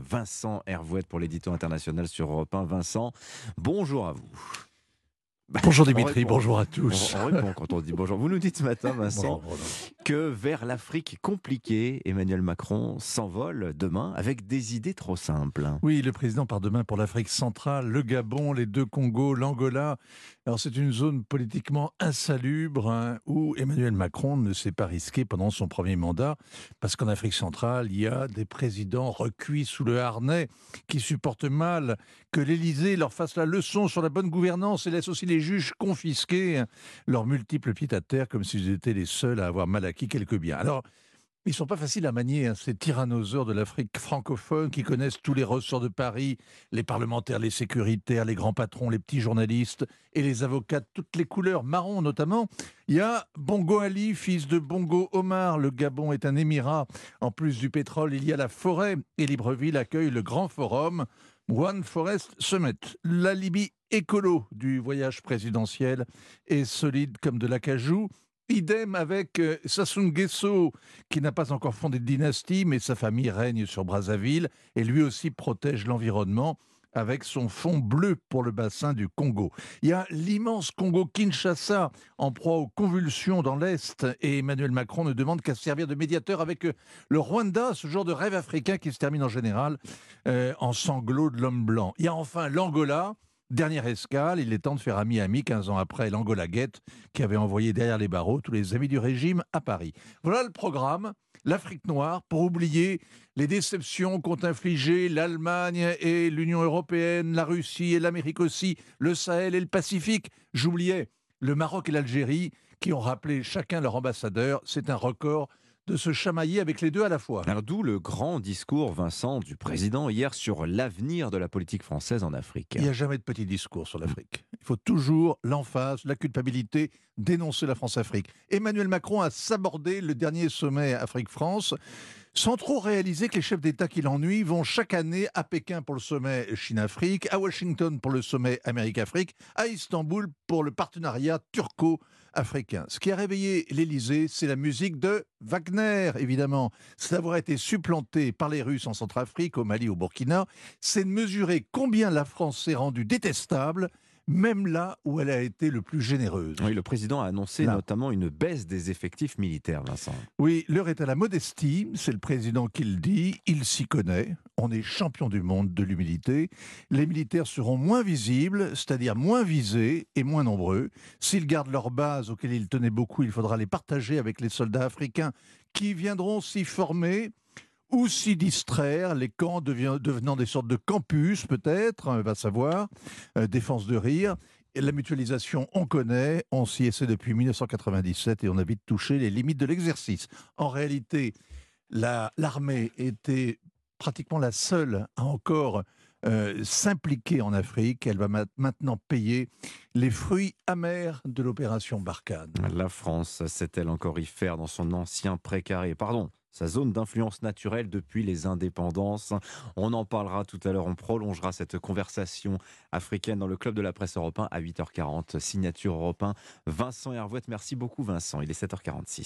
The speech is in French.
Vincent Hervouette pour l'édito international sur Europe 1. Vincent, bonjour à vous. Bonjour Dimitri, bonjour à tous. On, répond quand on dit bonjour. Vous nous dites ce matin, Vincent, que vers l'Afrique compliquée, Emmanuel Macron s'envole demain avec des idées trop simples. Oui, le président part demain pour l'Afrique centrale, le Gabon, les deux Congos, l'Angola. Alors c'est une zone politiquement insalubre hein, où Emmanuel Macron ne s'est pas risqué pendant son premier mandat parce qu'en Afrique centrale, il y a des présidents recuits sous le harnais qui supportent mal que l'Élysée leur fasse la leçon sur la bonne gouvernance et laisse aussi les juges confisquer leurs multiples pieds à terre comme s'ils étaient les seuls à avoir mal acquis quelques biens. Alors, ils sont pas faciles à manier, hein, ces tyrannosaures de l'Afrique francophone qui connaissent tous les ressorts de Paris, les parlementaires, les sécuritaires, les grands patrons, les petits journalistes et les avocats de toutes les couleurs, marron notamment. Il y a Bongo Ali, fils de Bongo Omar. Le Gabon est un émirat. En plus du pétrole, il y a la forêt et Libreville accueille le grand forum. One Forest Summit. La Libye écolo du voyage présidentiel est solide comme de l'acajou. Idem avec euh, Sassou Nguesso, qui n'a pas encore fondé de dynastie, mais sa famille règne sur Brazzaville et lui aussi protège l'environnement avec son fond bleu pour le bassin du Congo. Il y a l'immense Congo-Kinshasa en proie aux convulsions dans l'Est et Emmanuel Macron ne demande qu'à servir de médiateur avec euh, le Rwanda, ce genre de rêve africain qui se termine en général euh, en sanglots de l'homme blanc. Il y a enfin l'Angola. Dernière escale, il est temps de faire ami-ami 15 ans après l'Angola Guette qui avait envoyé derrière les barreaux tous les amis du régime à Paris. Voilà le programme l'Afrique noire pour oublier les déceptions qu'ont infligées l'Allemagne et l'Union européenne, la Russie et l'Amérique aussi, le Sahel et le Pacifique. J'oubliais le Maroc et l'Algérie qui ont rappelé chacun leur ambassadeur. C'est un record de se chamailler avec les deux à la fois. D'où le grand discours, Vincent, du président hier sur l'avenir de la politique française en Afrique. Il n'y a jamais de petit discours sur l'Afrique. Il faut toujours l'emphase, la culpabilité, dénoncer la France-Afrique. Emmanuel Macron a sabordé le dernier sommet Afrique-France sans trop réaliser que les chefs d'État qui l'ennuient vont chaque année à Pékin pour le sommet Chine-Afrique, à Washington pour le sommet Amérique-Afrique, à Istanbul pour le partenariat turco-africain. Ce qui a réveillé l'Élysée, c'est la musique de Wagner, évidemment. C'est d'avoir été supplanté par les Russes en Centrafrique, au Mali, au Burkina. C'est de mesurer combien la France s'est rendue détestable même là où elle a été le plus généreuse. Oui, le président a annoncé notamment une baisse des effectifs militaires, Vincent. Oui, l'heure est à la modestie, c'est le président qui le dit, il s'y connaît, on est champion du monde de l'humilité. Les militaires seront moins visibles, c'est-à-dire moins visés et moins nombreux. S'ils gardent leur base auxquelles ils tenaient beaucoup, il faudra les partager avec les soldats africains qui viendront s'y former ou s'y distraire, les camps devenant des sortes de campus peut-être, on va savoir, euh, défense de rire. La mutualisation, on connaît, on s'y essaie depuis 1997 et on a vite touché les limites de l'exercice. En réalité, l'armée était pratiquement la seule à encore euh, s'impliquer en Afrique. Elle va maintenant payer les fruits amers de l'opération Barkhane. La France sait-elle encore y faire dans son ancien précaré Pardon, sa zone d'influence naturelle depuis les indépendances. On en parlera tout à l'heure, on prolongera cette conversation africaine dans le club de la presse européen à 8h40. Signature européen Vincent Hervouette. Merci beaucoup Vincent, il est 7h46.